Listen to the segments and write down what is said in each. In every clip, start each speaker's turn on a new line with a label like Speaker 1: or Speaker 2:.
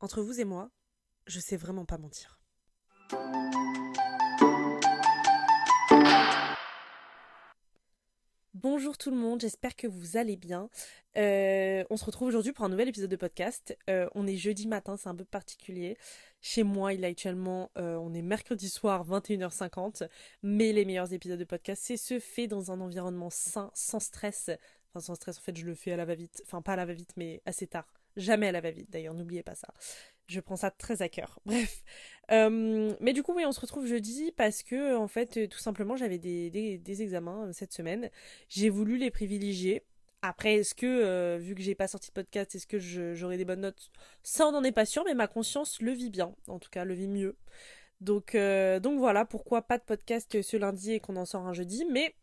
Speaker 1: Entre vous et moi, je sais vraiment pas mentir. Bonjour tout le monde, j'espère que vous allez bien. Euh, on se retrouve aujourd'hui pour un nouvel épisode de podcast. Euh, on est jeudi matin, c'est un peu particulier. Chez moi, il est actuellement, euh, on est mercredi soir, 21h50. Mais les meilleurs épisodes de podcast, c'est se fait dans un environnement sain, sans stress. Enfin, sans stress, en fait, je le fais à la va-vite. Enfin, pas à la va-vite, mais assez tard. Jamais à la va-vite, d'ailleurs, n'oubliez pas ça. Je prends ça très à cœur. Bref. Euh, mais du coup, on se retrouve jeudi parce que, en fait, tout simplement, j'avais des, des, examens euh, cette semaine. J'ai voulu les privilégier. Après, est-ce que, euh, vu que j'ai pas sorti de podcast, est-ce que j'aurai des bonnes notes? Ça, on n'en est pas sûr, mais ma conscience le vit bien. En tout cas, le vit mieux. Donc, donc voilà, pourquoi pas de podcast ce lundi et qu'on en sort un jeudi. Mais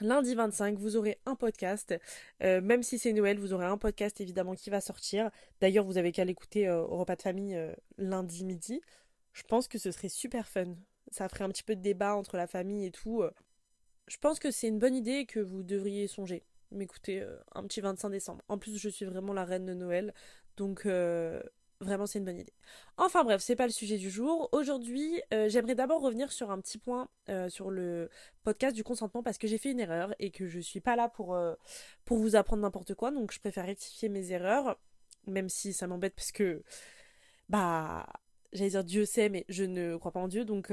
Speaker 1: Lundi 25, vous aurez un podcast. Euh, même si c'est Noël, vous aurez un podcast évidemment qui va sortir. D'ailleurs, vous avez qu'à l'écouter euh, au repas de famille euh, lundi midi. Je pense que ce serait super fun. Ça ferait un petit peu de débat entre la famille et tout. Je pense que c'est une bonne idée que vous devriez songer. M'écouter un petit 25 décembre. En plus, je suis vraiment la reine de Noël. Donc Vraiment, c'est une bonne idée. Enfin bref, c'est pas le sujet du jour. Aujourd'hui, euh, j'aimerais d'abord revenir sur un petit point euh, sur le podcast du consentement parce que j'ai fait une erreur et que je suis pas là pour, euh, pour vous apprendre n'importe quoi. Donc je préfère rectifier mes erreurs, même si ça m'embête parce que, bah, j'allais dire Dieu sait, mais je ne crois pas en Dieu. Donc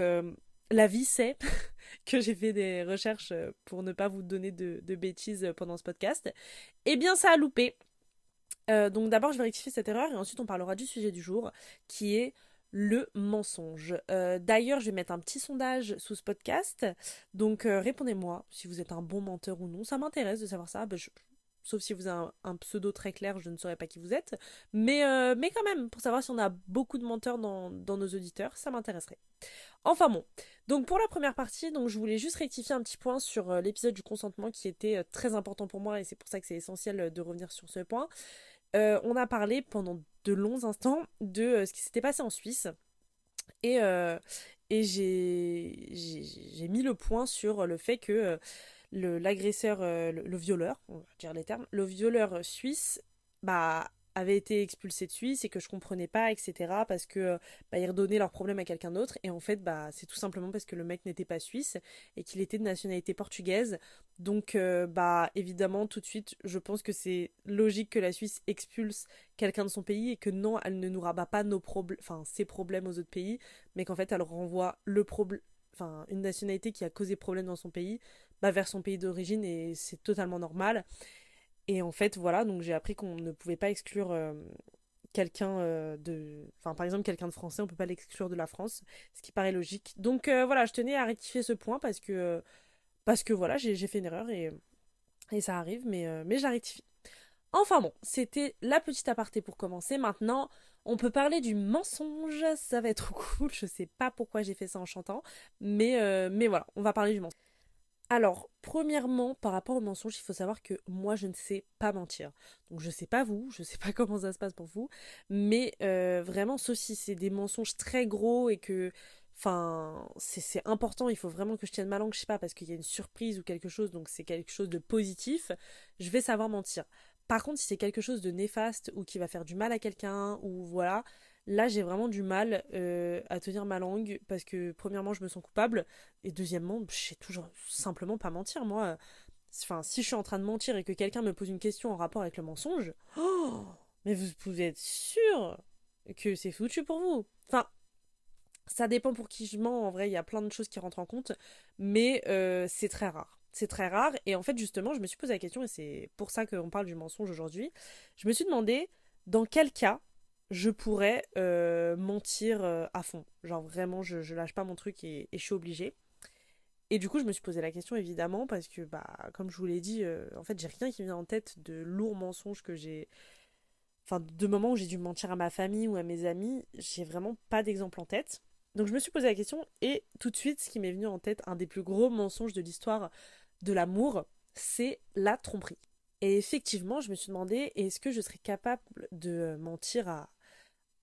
Speaker 1: la vie sait que j'ai fait des recherches pour ne pas vous donner de, de bêtises pendant ce podcast. Eh bien, ça a loupé. Euh, donc d'abord, je vais rectifier cette erreur et ensuite on parlera du sujet du jour qui est le mensonge. Euh, d'ailleurs, je vais mettre un petit sondage sous ce podcast. Donc euh, répondez-moi si vous êtes un bon menteur ou non. Ça m'intéresse de savoir ça. Ben, sauf si vous avez un, pseudo très clair, je ne saurais pas qui vous êtes. Mais, mais quand même, pour savoir si on a beaucoup de menteurs dans, dans nos auditeurs, ça m'intéresserait. Enfin bon, donc pour la première partie, donc je voulais juste rectifier un petit point sur l'épisode du consentement qui était très important pour moi et c'est pour ça que c'est essentiel de revenir sur ce point. Euh, on a parlé pendant de longs instants de euh, ce qui s'était passé en Suisse. Et, euh, j'ai mis le point sur le fait que l'agresseur, le, le, violeur, on va dire les termes, le violeur suisse, bah, avait été expulsé de Suisse et que je comprenais pas, etc. Parce que bah, ils redonnaient leurs problèmes à quelqu'un d'autre. Et en fait, bah, c'est tout simplement parce que le mec n'était pas suisse et qu'il était de nationalité portugaise. Donc, euh, bah, évidemment, tout de suite, je pense que c'est logique que la Suisse expulse quelqu'un de son pays et que non, elle ne nous rabat pas nos problèmes, enfin, ses problèmes aux autres pays, mais qu'en fait, elle renvoie le problème, enfin, une nationalité qui a causé problème dans son pays, bah, vers son pays d'origine et c'est totalement normal. Et en fait, voilà, donc j'ai appris qu'on ne pouvait pas exclure euh, quelqu'un euh, de. Enfin, par exemple, quelqu'un de français, on peut pas l'exclure de la France, ce qui paraît logique. Donc euh, voilà, je tenais à rectifier ce point parce que. parce que voilà, j'ai fait une erreur et, et ça arrive, mais, mais je. Enfin bon, c'était la petite aparté pour commencer. Maintenant, on peut parler du mensonge, ça va être cool. Je sais pas pourquoi j'ai fait ça en chantant, mais, mais voilà, on va parler du mensonge. Alors, premièrement, par rapport au mensonge, il faut savoir que moi, je ne sais pas mentir. Donc, je ne sais pas vous, je ne sais pas comment ça se passe pour vous, mais euh, vraiment, sauf si c'est des mensonges très gros et que, enfin, c'est important, il faut vraiment que je tienne ma langue, je sais pas, parce qu'il y a une surprise ou quelque chose, donc c'est quelque chose de positif, je vais savoir mentir. Par contre, si c'est quelque chose de néfaste ou qui va faire du mal à quelqu'un, ou voilà, Là, j'ai vraiment du mal euh, à tenir ma langue parce que, premièrement, je me sens coupable et deuxièmement, je sais toujours simplement pas mentir. Moi, enfin, si je suis en train de mentir et que quelqu'un me pose une question en rapport avec le mensonge, oh, mais vous pouvez être sûr que c'est foutu pour vous? Enfin, ça dépend pour qui je mens. En vrai, il y a plein de choses qui rentrent en compte, mais euh, c'est très rare. C'est très rare. Et en fait, justement, je me suis posé la question, et c'est pour ça qu'on parle du mensonge aujourd'hui. Je me suis demandé dans quel cas je pourrais euh, mentir euh, à fond. Genre vraiment, je, lâche pas mon truc et, je suis obligée. Et du coup, je me suis posé la question évidemment parce que, bah, comme je vous l'ai dit, euh, en fait, j'ai rien qui vient en tête de lourds mensonges que j'ai. Enfin, de moments où j'ai dû mentir à ma famille ou à mes amis, j'ai vraiment pas d'exemple en tête. Donc, je me suis posé la question et tout de suite, ce qui m'est venu en tête, un des plus gros mensonges de l'histoire de l'amour, c'est la tromperie. Et effectivement, je me suis demandé, est-ce que je serais capable de mentir à,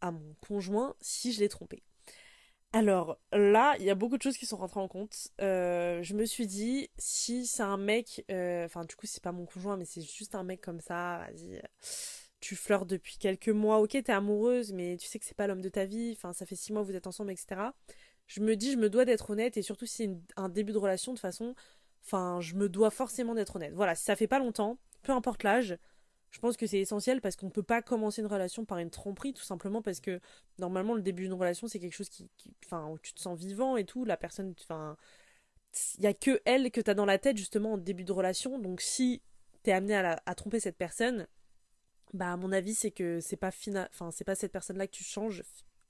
Speaker 1: à mon conjoint si je l'ai trompé. Alors là, il y a beaucoup de choses qui sont rentrées en compte. Euh, je me suis dit, si c'est un mec, euh, enfin du coup c'est pas mon conjoint, mais c'est juste un mec comme ça, vas-y, tu flirtes depuis quelques mois, ok, t'es amoureuse, mais tu sais que c'est pas l'homme de ta vie, enfin, ça fait six mois que vous êtes ensemble, etc. Je me dis, je me dois d'être honnête, et surtout si c'est un début de relation, de façon, enfin, je me dois forcément d'être honnête. Voilà, si ça fait pas longtemps, peu importe l'âge, je pense que c'est essentiel parce qu'on peut pas commencer une relation par une tromperie, tout simplement parce que normalement, le début d'une relation, c'est quelque chose qui, enfin, où tu te sens vivant et tout, la personne, enfin, il y a que elle que t'as dans la tête, justement, en début de relation, donc si t'es amené à, tromper cette personne, bah à mon avis c'est que c'est pas final enfin c'est pas cette personne là que tu changes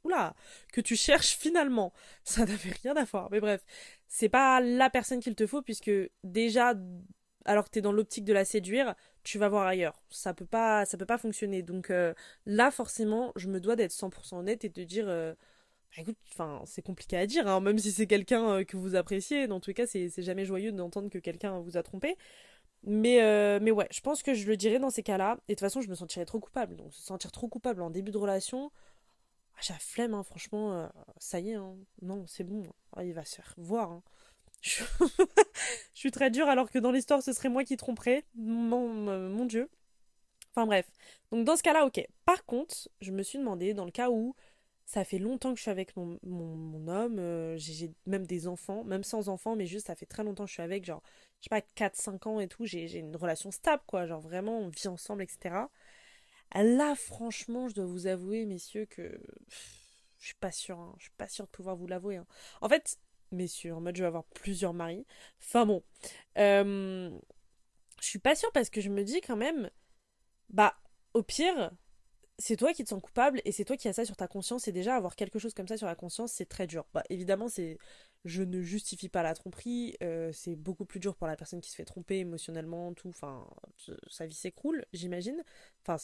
Speaker 1: oula que tu cherches finalement. Ça n'avait rien à voir. Mais bref c'est pas la personne qu'il te faut puisque déjà alors que t'es dans l'optique de la séduire tu vas voir ailleurs ça peut pas ça peut pas fonctionner donc euh, là forcément je me dois d'être 100% honnête et de dire euh, bah, écoute enfin c'est compliqué à dire hein, même si c'est quelqu'un euh, que vous appréciez dans tous les cas c'est jamais joyeux d'entendre que quelqu'un vous a trompé mais, euh, mais ouais, je pense que je le dirais dans ces cas-là. Et de toute façon, je me sentirais trop coupable. Donc, se sentir trop coupable en début de relation, ah, j'ai la flemme, hein, franchement. Ça y est, hein. non, c'est bon. Ah, il va se faire voir. Je... suis très dure alors que dans l'histoire, ce serait moi qui tromperais. Mon, euh, mon Dieu. Enfin bref. Donc dans ce cas-là, ok. Par contre, je me suis demandé, dans le cas où ça fait longtemps que je suis avec mon, mon, homme, euh, j'ai même des enfants, même sans enfants, mais juste ça fait très longtemps que je suis avec, genre, je sais pas, 4-5 ans et tout, j'ai une relation stable, quoi, genre vraiment, on vit ensemble, etc. Là, franchement, je dois vous avouer, messieurs, que je suis pas sûre, hein, je suis pas sûre de pouvoir vous l'avouer. Hein. En fait, messieurs, en mode je vais avoir plusieurs maris. Enfin bon, euh, je suis pas sûre parce que je me dis quand même, bah, au pire, c'est toi qui te sens coupable et c'est toi qui as ça sur ta conscience et déjà avoir quelque chose comme ça sur la conscience c'est très dur. Bah évidemment c'est je ne justifie pas la tromperie, euh, c'est beaucoup plus dur pour la personne qui se fait tromper émotionnellement tout, enfin sa vie s'écroule j'imagine, enfin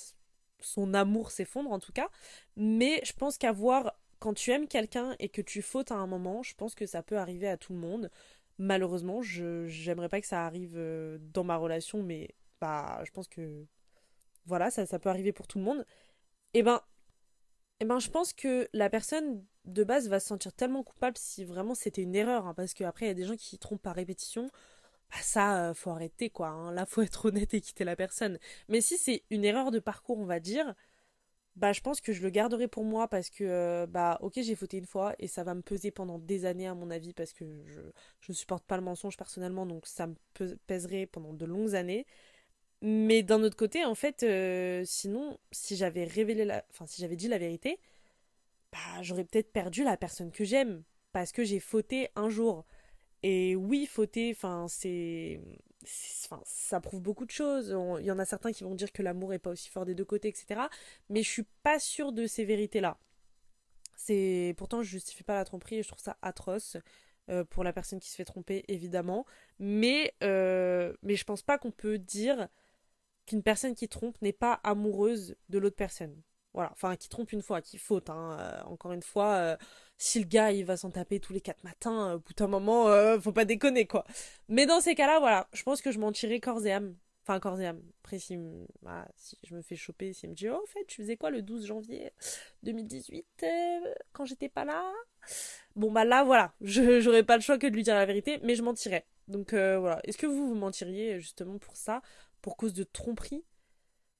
Speaker 1: son amour s'effondre en tout cas, mais je pense qu'avoir quand tu aimes quelqu'un et que tu fautes à un moment, je pense que ça peut arriver à tout le monde. Malheureusement, je j'aimerais pas que ça arrive euh, dans ma relation, mais bah je pense que voilà, ça, ça peut arriver pour tout le monde. Et eh ben, eh ben, je pense que la personne de base va se sentir tellement coupable si vraiment c'était une erreur, hein, parce qu'après il y a des gens qui trompent par répétition. Bah ça, euh, faut arrêter quoi. Hein. Là, faut être honnête et quitter la personne. Mais si c'est une erreur de parcours, on va dire, bah je pense que je le garderai pour moi parce que euh, bah ok j'ai fauté une fois et ça va me peser pendant des années à mon avis parce que je je supporte pas le mensonge personnellement donc ça me pèserait pendant de longues années mais d'un autre côté, en fait, euh, sinon, si j'avais révélé la... Enfin, si j'avais dit la vérité, bah, j'aurais peut-être perdu la personne que j'aime. Parce que j'ai fauté un jour. Et oui, fauter, c'est... Ça prouve beaucoup de choses. Il y en a certains qui vont dire que l'amour est pas aussi fort des deux côtés, etc. Mais je suis pas sûre de ces vérités-là. C'est pourtant je justifie pas la tromperie et je trouve ça atroce euh, pour la personne qui se fait tromper évidemment. Mais euh, mais je pense pas qu'on peut dire qu'une personne qui trompe n'est pas amoureuse de l'autre personne. Voilà, enfin qui trompe une fois, qui faute. Hein. Euh, encore une fois, euh, si le gars il va s'en taper tous les quatre matins, euh, au bout d'un moment, faut pas déconner quoi. Mais dans ces cas-là, voilà, je pense que je m'en tirerai corps et âme. Enfin, corps et âme. Après, si, si je me fais choper, s'il me dit, oh, en fait, tu faisais quoi le 12 janvier 2018 quand j'étais pas là? Bon, bah là, voilà, j'aurais pas le choix que de lui dire la vérité, mais je mentirais. Donc voilà, est-ce que vous vous mentiriez justement pour ça pour cause de tromperie,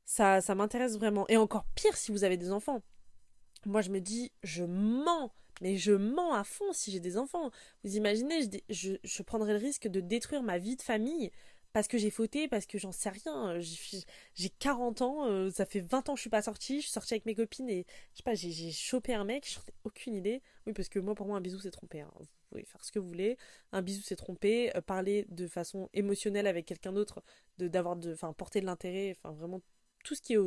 Speaker 1: ça, ça m'intéresse vraiment. Et encore pire si vous avez des enfants. Moi, je me dis, je mens, mais je mens à fond si j'ai des enfants. Vous imaginez, je, je, prendrais le risque de détruire ma vie de famille parce que j'ai fauté, parce que j'en sais rien. J'ai 40 ans, euh, ça fait 20 ans que je suis pas sortie, je suis sortie avec mes copines et je sais pas, j'ai chopé un mec, j'en ai aucune idée. Oui, parce que moi, pour moi, un bisou, c'est tromper. Hein. Vous pouvez faire ce que vous voulez. Un bisou, c'est tromper. Euh, parler de façon émotionnelle avec quelqu'un d'autre, d'avoir de, enfin, porter de l'intérêt, enfin, vraiment tout ce qui est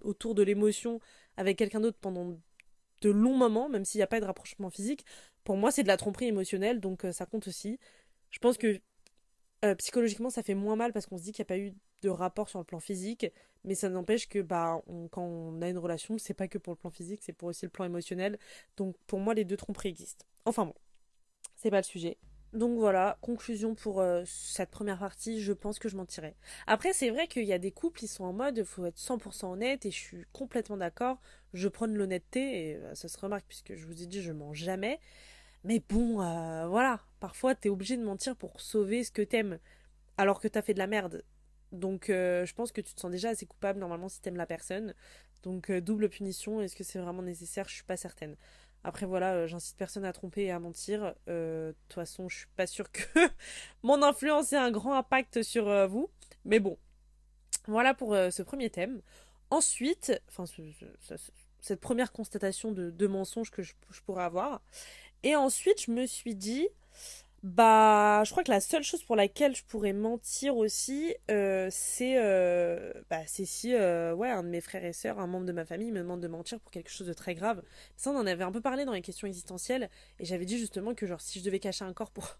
Speaker 1: autour de l'émotion avec quelqu'un d'autre pendant de longs moments, même s'il n'y a pas de rapprochement physique, pour moi, c'est de la tromperie émotionnelle, donc euh, ça compte aussi. Je pense que euh, psychologiquement, ça fait moins mal parce qu'on se dit qu'il n'y a pas eu de rapport sur le plan physique, mais ça n'empêche que bah, quand on a une relation, c'est pas que pour le plan physique, c'est pour aussi le plan émotionnel. Donc pour moi, les deux tromperies existent. Enfin bon, c'est pas le sujet. Donc voilà, conclusion pour euh, cette première partie, je pense que je m'en tirais. Après, c'est vrai qu'il y a des couples, ils sont en mode, faut être 100% honnête, et je suis complètement d'accord, je prône l'honnêteté, et euh, ça se remarque puisque je vous ai dit, je mens jamais. Mais bon, euh, voilà, parfois t'es obligé de mentir pour sauver ce que t'aimes, alors que t'as fait de la merde. Donc je pense que tu te sens déjà assez coupable normalement si t'aimes la personne. Donc double punition, est-ce que c'est vraiment nécessaire? Je suis pas certaine. Après voilà, j'incite personne à tromper et à mentir. De toute façon, je suis pas sûre que mon influence ait un grand impact sur vous. Mais bon, voilà pour ce premier thème. Ensuite, enfin, cette première constatation de, de mensonge que je, pourrais avoir. Et ensuite, je me suis dit, bah, je crois que la seule chose pour laquelle je pourrais mentir aussi, euh, c'est euh, bah, si euh, ouais, un de mes frères et sœurs, un membre de ma famille me demande de mentir pour quelque chose de très grave. Ça, on en avait un peu parlé dans les questions existentielles, et j'avais dit justement que genre si je devais cacher un corps pour...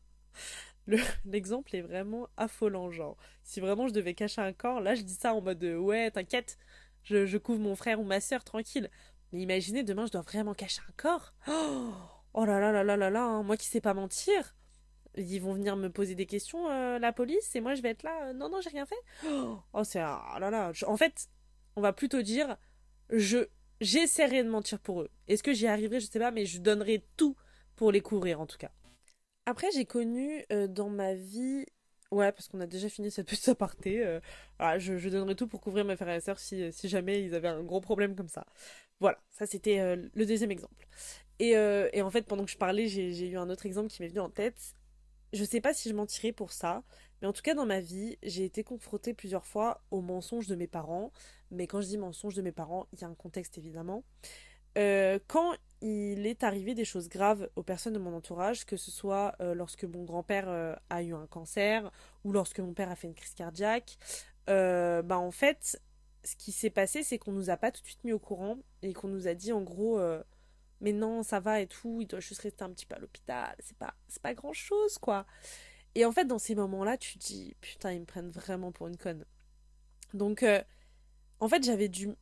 Speaker 1: L'exemple est vraiment affolant, genre. Si vraiment je devais cacher un corps, là je dis ça en mode ouais, t'inquiète, je, couvre mon frère ou ma sœur tranquille. Mais imaginez, demain, je dois vraiment cacher un corps. Oh, là là là là là là, hein. moi qui sais pas mentir. Ils vont venir me poser des questions, euh, la police, et moi je vais être là. Euh, non, non, j'ai rien fait. Oh, c'est. Oh là là. en fait, on va plutôt dire je j'essaierai de mentir pour eux. Est-ce que j'y arriverai? Je sais pas, mais je donnerai tout pour les couvrir en tout cas. Après, j'ai connu euh, dans ma vie Ouais, parce qu'on a déjà fini cette petite aparté. Euh, je, donnerais tout pour couvrir mes frères et sœurs si, si jamais ils avaient un gros problème comme ça. Voilà, ça c'était le deuxième exemple. Et, et, en fait, pendant que je parlais, j'ai eu un autre exemple qui m'est venu en tête. Je sais pas si je mentirais pour ça, mais en tout cas dans ma vie, j'ai été confrontée plusieurs fois aux mensonges de mes parents. Mais quand je dis mensonges de mes parents, il y a un contexte évidemment. Euh, quand il est arrivé des choses graves aux personnes de mon entourage, que ce soit euh, lorsque mon grand-père euh, a eu un cancer ou lorsque mon père a fait une crise cardiaque, bah en fait, ce qui s'est passé, c'est qu'on nous a pas tout de suite mis au courant et qu'on nous a dit en gros, mais non, ça va et tout, il doit juste rester un petit peu à l'hôpital, c'est pas, c'est pas grand chose quoi. Et en fait, dans ces moments-là, tu te dis, putain, ils me prennent vraiment pour une conne. Donc, en fait, j'avais dû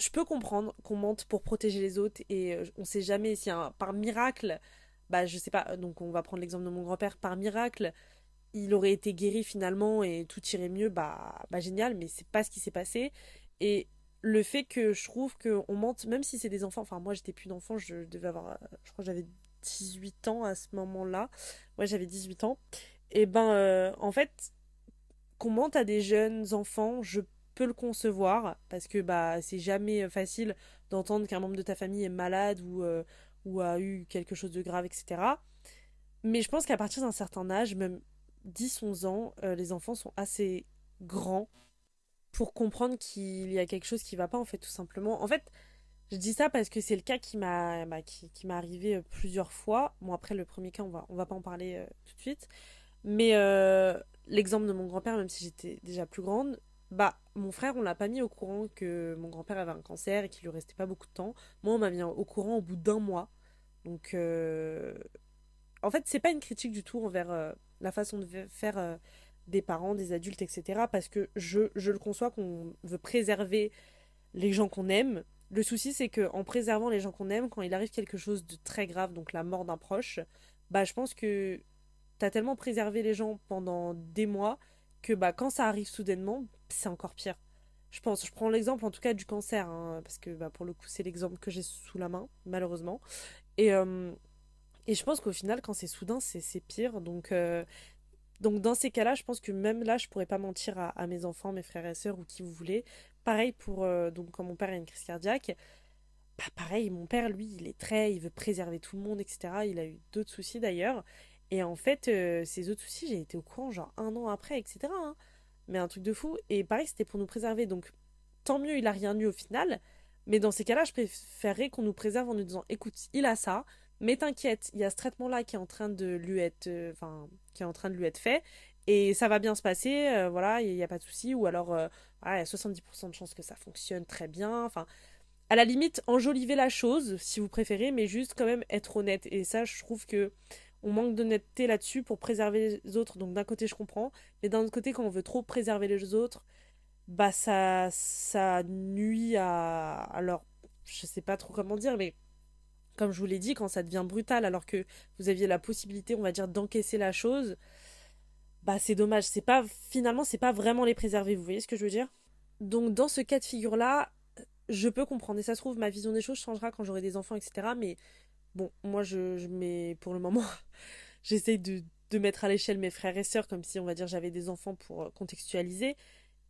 Speaker 1: je peux comprendre qu'on mente pour protéger les autres et euh, on sait jamais si par miracle, bah je sais pas, donc on va prendre l'exemple de mon grand-père, par miracle, il aurait été guéri finalement et tout irait mieux, bah, bah génial, mais c'est pas ce qui s'est passé. Et le fait que je trouve qu'on mente, même si c'est des enfants, enfin moi j'étais plus d'enfant, je devais avoir, euh, je crois que j'avais 18 ans à ce moment-là, ouais j'avais 18 ans, et ben euh, en fait, qu'on mente à des jeunes enfants, je le concevoir parce que bah c'est jamais euh, facile d'entendre qu'un membre de ta famille est malade ou, ou a eu quelque chose de grave, etc. Mais je pense qu'à partir d'un certain âge, même 10-11 ans, les enfants sont assez grands pour comprendre qu'il y a quelque chose qui va pas en fait tout simplement. En fait, je dis ça parce que c'est le cas qui m'a bah, qui, m'est arrivé plusieurs fois. Bon après le premier cas on va on va pas en parler tout de suite. Mais l'exemple de mon grand-père, même si j'étais déjà plus grande, bah, mon frère, on l'a pas mis au courant que mon grand-père avait un cancer et qu'il lui restait pas beaucoup de temps. Moi, on m'a mis au courant au bout d'un mois. Donc, euh, en fait, c'est pas une critique du tout envers euh, la façon de faire euh, des parents, des adultes, etc. Parce que je, je le conçois qu'on veut préserver les gens qu'on aime. Le souci, c'est que en préservant les gens qu'on aime, quand il arrive quelque chose de très grave, donc la mort d'un proche, bah, je pense que t'as tellement préservé les gens pendant des mois que bah quand ça arrive soudainement, c'est encore pire. Je pense, je prends l'exemple en tout cas du cancer, hein, parce que bah, pour le coup c'est l'exemple que j'ai sous la main, malheureusement. Et, euh, et je pense qu'au final quand c'est soudain c'est pire. Donc, euh, donc dans ces cas-là, je pense que même là je pourrais pas mentir à, mes enfants, mes frères et sœurs ou qui vous voulez. Pareil pour, euh, donc quand mon père a une crise cardiaque, bah pareil, mon père lui il est très, il veut préserver tout le monde, etc. Il a eu d'autres soucis d'ailleurs. Et en fait, euh, ces autres soucis, j'ai été au courant genre un an après, etc. Hein. Mais un truc de fou. Et pareil, c'était pour nous préserver. Donc, tant mieux, il a rien eu au final. Mais dans ces cas-là, je préférerais qu'on nous préserve en nous disant, écoute, il a ça, mais t'inquiète, il y a ce traitement-là qui est en train de lui être, euh, enfin, qui est en train de lui être fait, et ça va bien se passer, euh, voilà, il n'y a pas de souci. Ou alors, il y a 70% de chances que ça fonctionne très bien. Enfin, à la limite, enjoliver la chose, si vous préférez, mais juste quand même être honnête. Et ça, je trouve que on manque d'honnêteté là-dessus pour préserver les autres. Donc d'un côté, je comprends, mais d'un autre côté, quand on veut trop préserver les autres, bah ça, ça nuit à. Alors, je sais pas trop comment dire, mais comme je vous l'ai dit, quand ça devient brutal, alors que vous aviez la possibilité, on va dire, d'encaisser la chose, bah c'est dommage. C'est pas finalement, c'est pas vraiment les préserver. Vous voyez ce que je veux dire? Donc dans ce cas de figure-là, je peux comprendre. Et ça se trouve, ma vision des choses changera quand j'aurai des enfants, etc. Mais Bon, moi, je, mets pour le moment, j'essaye de, mettre à l'échelle mes frères et sœurs, comme si, on va dire, j'avais des enfants pour contextualiser.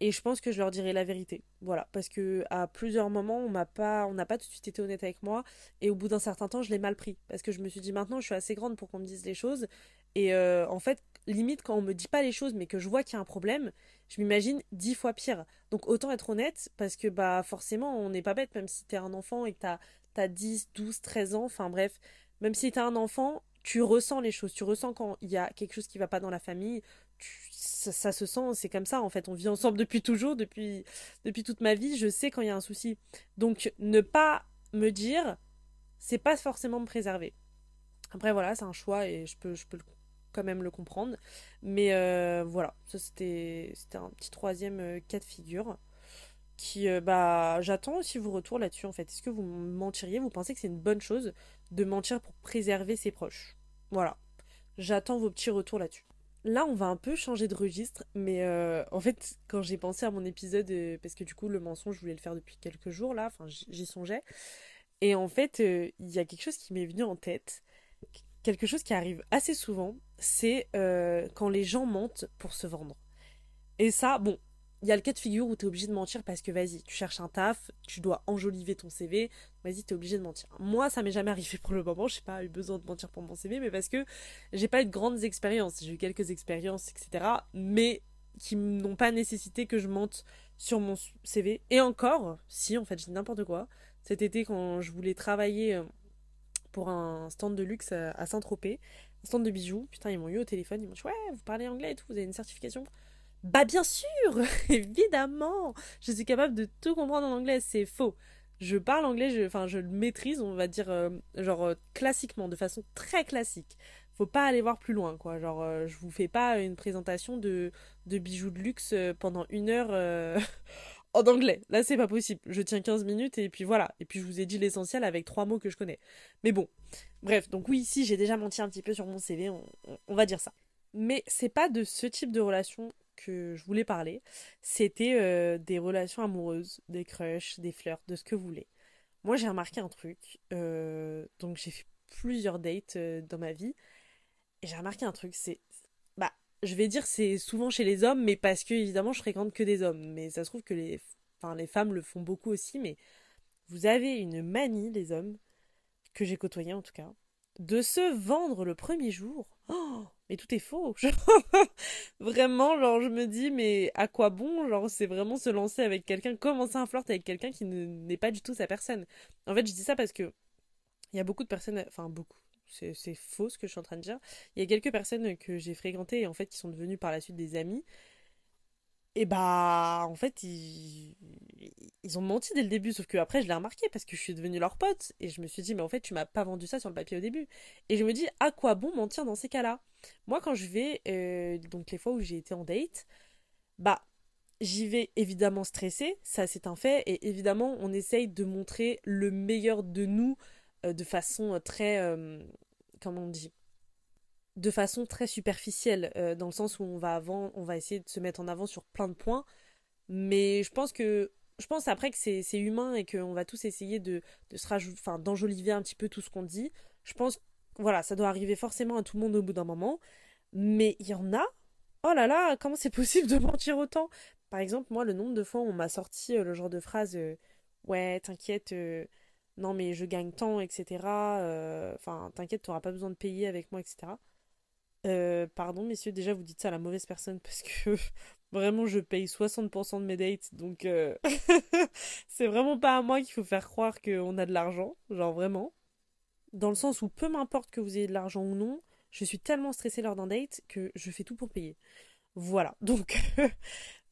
Speaker 1: Et je pense que je leur dirai la vérité. Voilà, parce que à plusieurs moments, on m'a pas, on n'a pas tout de suite été honnête avec moi, et au bout d'un certain temps, je l'ai mal pris, parce que je me suis dit maintenant, je suis assez grande pour qu'on me dise les choses, et euh, en fait, limite quand on me dit pas les choses, mais que je vois qu'il y a un problème, je m'imagine dix fois pire. Donc autant être honnête, parce que bah forcément, on n'est pas bête, même si t'es un enfant et que t'as as 10, 12, 13 ans, enfin bref, même si t'es un enfant, tu ressens les choses, tu ressens quand il y a quelque chose qui va pas dans la famille, ça, se sent, c'est comme ça en fait. On vit ensemble depuis toujours, depuis, depuis toute ma vie. Je sais quand il y a un souci. Donc ne pas me dire, c'est pas forcément me préserver. Après voilà, c'est un choix et je peux, quand même le comprendre. Mais euh, voilà, ça c'était, c'était un petit troisième euh, cas de figure. Qui, euh, bah, j'attends aussi vos retours là-dessus en fait. Est-ce que vous mentiriez? Vous pensez que c'est une bonne chose de mentir pour préserver ses proches? Voilà. J'attends vos petits retours là-dessus là, on va un peu changer de registre, mais euh, en fait, quand j'ai pensé à mon épisode, euh, parce que du coup, le mensonge, je voulais le faire depuis quelques jours, là, enfin, j'y songeais. Et en fait, euh, il y a quelque chose qui m'est venu en tête, quelque chose qui arrive assez souvent, c'est quand les gens mentent pour se vendre. Et ça, bon, il y a le cas de figure où tu es obligé de mentir parce que vas-y, tu cherches un taf, tu dois enjoliver ton CV, vas-y, tu es obligé de mentir. Moi, ça m'est jamais arrivé pour le moment, j'ai pas eu besoin de mentir pour mon CV, mais parce que j'ai pas eu de grandes expériences. J'ai eu quelques expériences, etc., mais qui n'ont pas nécessité que je mente sur mon CV. Et encore, si, en fait, je dis n'importe quoi. Cet été, quand je voulais travailler euh, pour un stand de luxe à Saint-Tropez, un stand de bijoux, putain, ils m'ont eu au téléphone, ils m'ont dit, ouais, vous parlez anglais et tout, vous avez une certification? Bah bien sûr, évidemment, je suis capable de tout comprendre en anglais, c'est faux. Je parle anglais, je, enfin je le maîtrise, on va dire euh, genre euh, classiquement, de façon très classique. Faut pas aller voir plus loin, quoi. Genre euh, je vous fais pas une présentation de, de bijoux de luxe pendant une heure en anglais. Là c'est pas possible. Je tiens 15 minutes et puis voilà. Et puis je vous ai dit l'essentiel avec trois mots que je connais. Mais bon, bref. Donc oui, si j'ai déjà menti un petit peu sur mon CV, on, on va dire ça. Mais c'est pas de ce type de relation que je voulais parler, c'était euh, des relations amoureuses, des crushs, des flirts, de ce que vous voulez. Moi, j'ai remarqué un truc. Euh, donc, j'ai fait plusieurs dates euh, dans ma vie. Et j'ai remarqué un truc, c'est. Bah, je vais dire c'est souvent chez les hommes, mais parce que, évidemment, je fréquente que des hommes. Mais ça se trouve que les, enfin, les femmes le font beaucoup aussi. Mais vous avez une manie, les hommes, que j'ai côtoyé en tout cas, de se vendre le premier jour. Oh mais tout est faux. vraiment, genre, je me dis, mais à quoi bon Genre, c'est vraiment se lancer avec quelqu'un, commencer un flirt avec quelqu'un qui n'est pas du tout sa personne. En fait, je dis ça parce que il y a beaucoup de personnes, enfin, beaucoup. C'est faux ce que je suis en train de dire. Il y a quelques personnes que j'ai fréquentées et en fait qui sont devenues par la suite des amis et bah, en fait, ils... ont menti dès le début, sauf que après, je l'ai remarqué parce que je suis devenue leur pote et je me suis dit, mais en fait, tu m'as pas vendu ça sur le papier au début. Et je me dis, à quoi bon mentir dans ces cas-là? Moi, quand je vais, euh, donc les fois où j'ai été en date, bah, j'y vais évidemment stressée, ça c'est un fait, et évidemment, on essaye de montrer le meilleur de nous euh, de façon très. Euh, comment on dit? De façon très superficielle, euh, dans le sens où on va avant, on va essayer de se mettre en avant sur plein de points, mais je pense que je pense après que c'est humain et qu'on va tous essayer de, de se enfin d'enjoliver un petit peu tout ce qu'on dit. Je pense, voilà, ça doit arriver forcément à tout le monde au bout d'un moment, mais il y en a. Oh là là, comment c'est possible de mentir autant? Par exemple, moi, le nombre de fois où on m'a sorti euh, le genre de phrase euh, Ouais, t'inquiète, non mais je gagne tant, etc. Enfin, t'inquiète, t'auras pas besoin de payer avec moi, etc. Euh, pardon, messieurs, déjà vous dites ça à la mauvaise personne parce que vraiment je paye 60% de mes dates, donc euh, c'est vraiment pas à moi qu'il faut faire croire qu'on a de l'argent, genre vraiment. Dans le sens où peu m'importe que vous ayez de l'argent ou non, je suis tellement stressée lors d'un date que je fais tout pour payer. Voilà, donc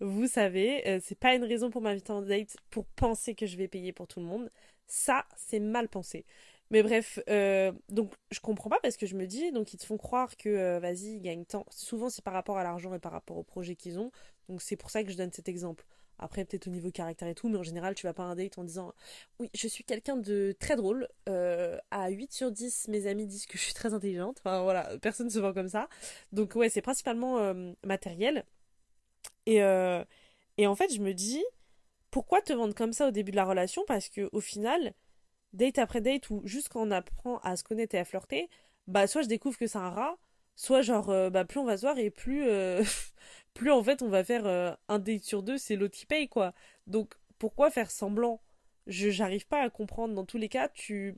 Speaker 1: vous savez, euh, c'est pas une raison pour m'inviter en date pour penser que je vais payer pour tout le monde. Ça, c'est mal pensé. Mais bref, euh, donc je comprends pas parce que je me dis, donc ils te font croire que euh, vas-y, ils gagnent tant. Souvent c'est par rapport à l'argent et par rapport au projet qu'ils ont. Donc c'est pour ça que je donne cet exemple. Après, peut-être au niveau caractère et tout, mais en général, tu vas pas un date en disant Oui, je suis quelqu'un de très drôle. Euh, à 8 sur 10, mes amis disent que je suis très intelligente. Enfin voilà, personne se vend comme ça. Donc ouais, c'est principalement matériel. Et, et en fait, je me dis Pourquoi te vendre comme ça au début de la relation? Parce que au final date après date ou juste quand on apprend à se connaître et à flirter, bah soit je découvre que c'est un rat, soit genre euh, bah plus on va se voir et plus euh, plus en fait on va faire euh, un date sur deux, c'est l'autre qui paye quoi. Donc pourquoi faire semblant? Je j'arrive pas à comprendre. Dans tous les cas, tu,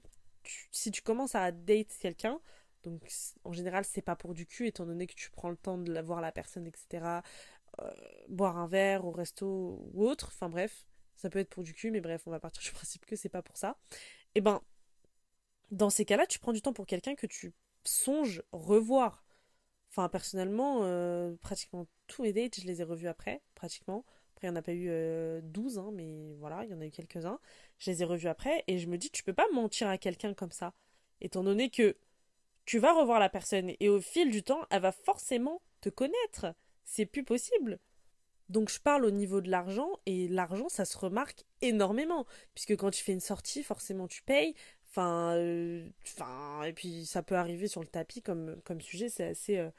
Speaker 1: si tu commences à date quelqu'un, donc en général c'est pas pour du cul étant donné que tu prends le temps de voir la personne, etc. Boire un verre au resto ou autre. Enfin bref, ça peut être pour du cul, mais bref, on va partir du principe que c'est pas pour ça. Eh ben dans ces cas-là, tu prends du temps pour quelqu'un que tu songes revoir. Enfin, personnellement, euh, pratiquement tous mes dates, je les ai revus après, pratiquement. Après, il n'y en a pas eu 12, euh, hein, mais voilà, il y en a eu quelques-uns. Je les ai revus après, et je me dis, tu peux pas mentir à quelqu'un comme ça. Étant donné que tu vas revoir la personne, et au fil du temps, elle va forcément te connaître. C'est plus possible. Donc je parle au niveau de l'argent et l'argent ça se remarque énormément puisque quand tu fais une sortie forcément tu payes Enfin, euh, enfin, et puis ça peut arriver sur le tapis comme, comme sujet, c'est assez. Euh,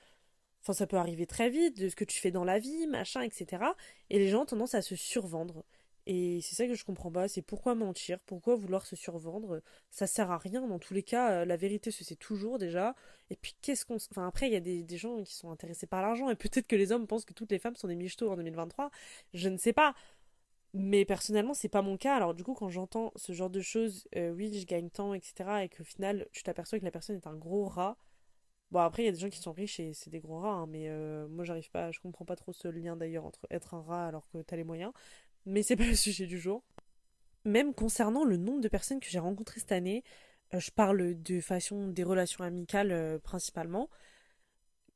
Speaker 1: enfin, ça peut arriver très vite, de ce que tu fais dans la vie, machin, etc. Et les gens ont tendance à se survendre. Et c'est ça que je comprends pas, c'est pourquoi mentir, pourquoi vouloir se survendre, ça sert à rien, dans tous les cas, euh, la vérité se sait toujours déjà, et puis qu'est-ce qu'on... Enfin après, il y a des, gens qui sont intéressés par l'argent, et peut-être que les hommes pensent que toutes les femmes sont des michetots en 2023, je ne sais pas, mais personnellement, c'est pas mon cas. Alors, du coup, quand j'entends ce genre de choses, euh, oui, je gagne tant, etc., et qu'au final, tu t'aperçois que la personne est un gros rat. Bon, après, il y a des gens qui sont riches et c'est des gros rats, hein, mais euh, moi, j'arrive pas, je comprends pas trop ce lien d'ailleurs entre être un rat alors que t'as les moyens. Mais c'est pas le sujet du jour. Même concernant le nombre de personnes que j'ai rencontrées cette année, euh, je parle de façon des relations amicales principalement,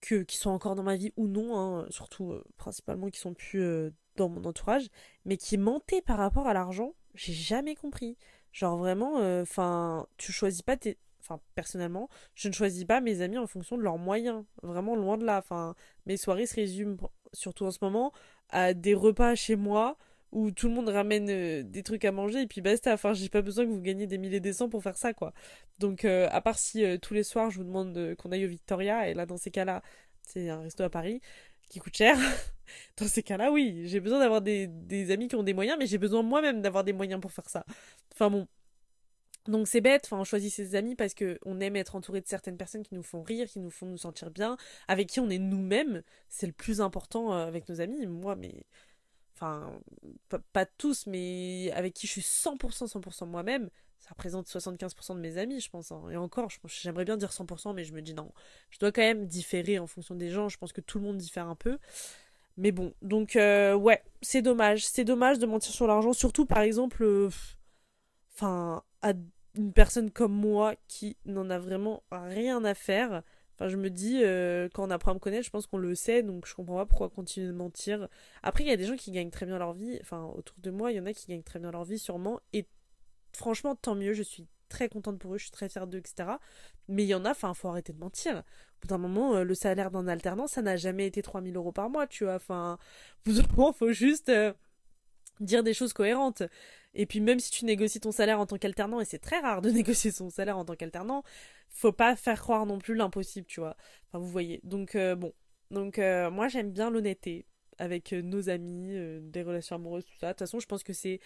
Speaker 1: que, qui sont encore dans ma vie ou non, hein, surtout principalement qui sont plus dans mon entourage, mais qui mentait par rapport à l'argent, j'ai jamais compris. Genre vraiment, euh, enfin, tu choisis pas tes. Enfin, personnellement, je ne choisis pas mes amis en fonction de leurs moyens. Vraiment loin de là. Enfin, mes soirées se résument, surtout en ce moment, à des repas chez moi où tout le monde ramène euh, des trucs à manger et puis basta. Enfin, j'ai pas besoin que vous gagnez des milliers des cents pour faire ça, quoi. Donc, euh, à part si tous les soirs je vous demande qu'on aille au Victoria, et là, dans ces cas-là, c'est un resto à Paris, qui coûte cher. Dans ces cas-là, oui, j'ai besoin d'avoir des, amis qui ont des moyens, mais j'ai besoin moi-même d'avoir des moyens pour faire ça. Enfin bon. Donc c'est bête, enfin on choisit ses amis parce que on aime être entouré de certaines personnes qui nous font rire, qui nous font nous sentir bien, avec qui on est nous-mêmes. C'est le plus important euh, avec nos amis. Moi, mais enfin pas, tous, mais avec qui je suis 100% 100% moi-même, ça représente 75% de mes amis, je pense. Hein. Et encore, j'aimerais bien dire 100%, mais je me dis non. Je dois quand même différer en fonction des gens. Je pense que tout le monde diffère un peu. Mais bon, donc euh, ouais, c'est dommage. C'est dommage de mentir sur l'argent, surtout par exemple, euh, enfin, à une personne comme moi qui n'en a vraiment rien à faire. Enfin, je me dis, euh, quand on apprend à me connaître, je pense qu'on le sait, donc je comprends pas pourquoi continuer de mentir. Après, il y a des gens qui gagnent très bien leur vie. Enfin, autour de moi, il y en a qui gagnent très bien leur vie, sûrement. Et franchement, tant mieux, je suis très contente pour eux, je suis très fière d'eux, etc. Mais il y en a, enfin, faut arrêter de mentir. Au bout d'un moment, euh, le salaire d'un alternant, ça n'a jamais été 3000 euros par mois, tu vois. Enfin, au bout d'un moment, faut juste euh, dire des choses cohérentes. Et puis, même si tu négocies ton salaire en tant qu'alternant, et c'est très rare de négocier son salaire en tant qu'alternant, faut pas faire croire non plus l'impossible, tu vois. Enfin, vous voyez. Donc, euh, bon. Donc, moi, j'aime bien l'honnêteté avec nos amis, des relations amoureuses, tout ça. De toute façon, je pense que c'est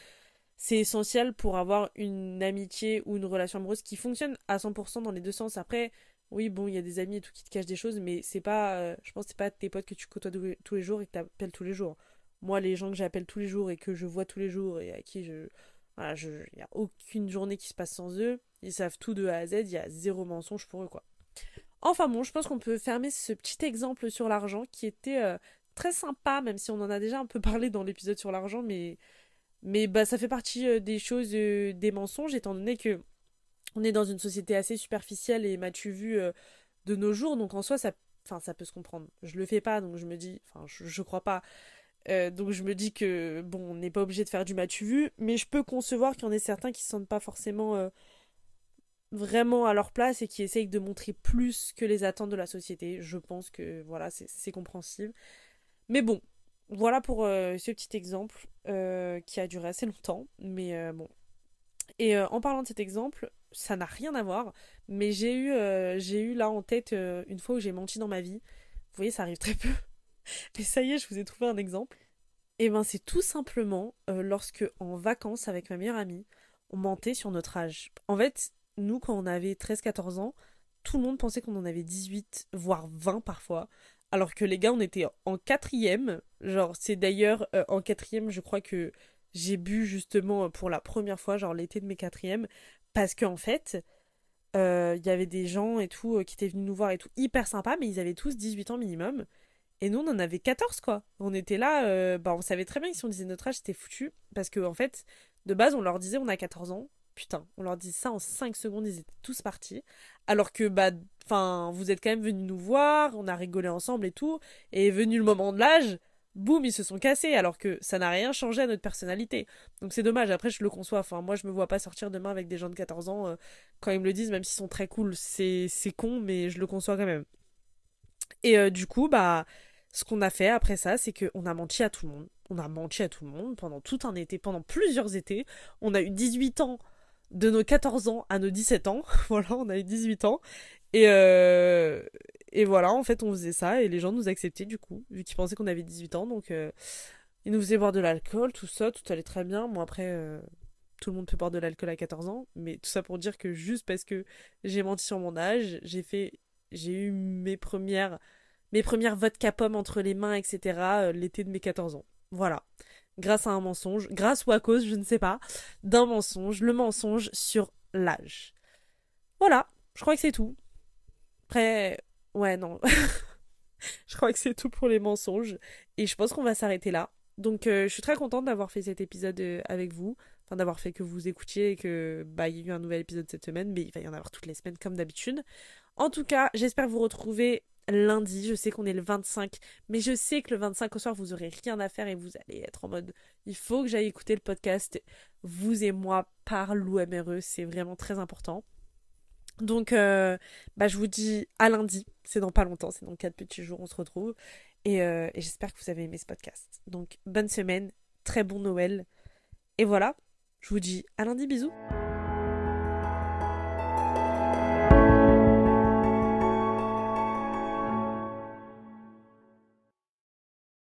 Speaker 1: c'est essentiel pour avoir une amitié ou une relation amoureuse qui fonctionne à 100% dans les deux sens. Après, oui, bon, il y a des amis et tout qui te cachent des choses, mais c'est pas, euh, je pense, c'est pas tes potes que tu côtoies tous les jours et que tu appelles tous les jours. Moi, les gens que j'appelle tous les jours et que je vois tous les jours et à qui je, voilà, il n'y a aucune journée qui se passe sans eux. Ils savent tout de A à Z, il y a zéro mensonge pour eux, quoi. Enfin bon, je pense qu'on peut fermer ce petit exemple sur l'argent qui était euh, très sympa, même si on en a déjà un peu parlé dans l'épisode sur l'argent, mais mais bah, ça fait partie euh, des choses, euh, des mensonges, étant donné que on est dans une société assez superficielle et m'as-tu vu de nos jours, donc en soi, ça, ça peut se comprendre. Je le fais pas, donc je me dis, enfin, je, je crois pas. Donc je me dis que, bon, on n'est pas obligé de faire du m'as-tu vu, mais je peux concevoir qu'il y en ait certains qui se sentent pas forcément vraiment à leur place et qui essayent de montrer plus que les attentes de la société. Je pense que, voilà, c'est compréhensible. Mais bon, voilà pour euh, ce petit exemple euh, qui a duré assez longtemps, mais euh, bon. Et en parlant de cet exemple, ça n'a rien à voir, mais j'ai eu, j'ai eu là en tête une fois où j'ai menti dans ma vie. Vous voyez, ça arrive très peu. Mais ça y est, je vous ai trouvé un exemple. Et eh ben c'est tout simplement lorsque en vacances avec ma meilleure amie, on mentait sur notre âge. En fait, nous quand on avait 13-14 ans, tout le monde pensait qu'on en avait 18, voire 20 parfois alors que les gars, on était en quatrième. Genre, c'est d'ailleurs euh, en quatrième, je crois que j'ai bu justement pour la première fois, genre l'été de mes quatrièmes, parce qu'en fait, euh, il y avait des gens et tout euh, qui étaient venus nous voir et tout, hyper sympa, mais ils avaient tous 18 ans minimum. Et nous, on en avait 14, quoi. On était là, bah, on savait très bien que si on disait notre âge, c'était foutu. Parce qu'en en fait, de base, on leur disait on a 14 ans. Putain, on leur dit ça en 5 secondes, ils étaient tous partis. Alors que, bah, enfin, vous êtes quand même venus nous voir, on a rigolé ensemble et tout. Et venu le moment de l'âge, boum, ils se sont cassés, alors que ça n'a rien changé à notre personnalité. Donc c'est dommage, après je le conçois, enfin, moi je me vois pas sortir demain avec des gens de 14 ans, euh, quand ils me le disent, même s'ils sont très cool, c'est con, mais je le conçois quand même. Et euh, du coup, bah, ce qu'on a fait après ça, c'est qu'on a menti à tout le monde. On a menti à tout le monde pendant tout un été, pendant plusieurs étés. On a eu 18 ans de nos 14 ans à nos 17 ans. voilà, on a eu 18 ans. Et, euh, et voilà, en fait, on faisait ça et les gens nous acceptaient du coup, vu qu'ils pensaient qu'on avait 18 ans. Donc, euh, ils nous faisaient boire de l'alcool, tout ça, tout allait très bien. Moi, après, euh, tout le monde peut boire de l'alcool à 14 ans. Mais tout ça pour dire que juste parce que j'ai menti sur mon âge, j'ai fait. J'ai eu mes premières. Mes premières vodka pommes entre les mains, etc. l'été de mes 14 ans. Voilà grâce à un mensonge, grâce ou à cause, je ne sais pas, d'un mensonge, le mensonge sur l'âge. Voilà, je crois que c'est tout. Après, ouais, non. je crois que c'est tout pour les mensonges. Et je pense qu'on va s'arrêter là. Donc, euh, je suis très contente d'avoir fait cet épisode euh, avec vous. Enfin, d'avoir fait que vous écoutiez et que, bah, il y a eu un nouvel épisode cette semaine. Mais il va y en avoir toutes les semaines, comme d'habitude. En tout cas, j'espère vous retrouver lundi. Je sais qu'on est le 25, mais je sais que le 25 au soir, vous aurez rien à faire et vous allez être en mode il faut que j'aille écouter le podcast Vous et moi par l'OMRE. C'est vraiment très important. Donc, euh, bah, je vous dis à lundi. C'est dans pas longtemps, c'est dans 4 petits jours, on se retrouve. Et, euh, et j'espère que vous avez aimé ce podcast. Donc, bonne semaine, très bon Noël. Et voilà, je vous dis à lundi, bisous.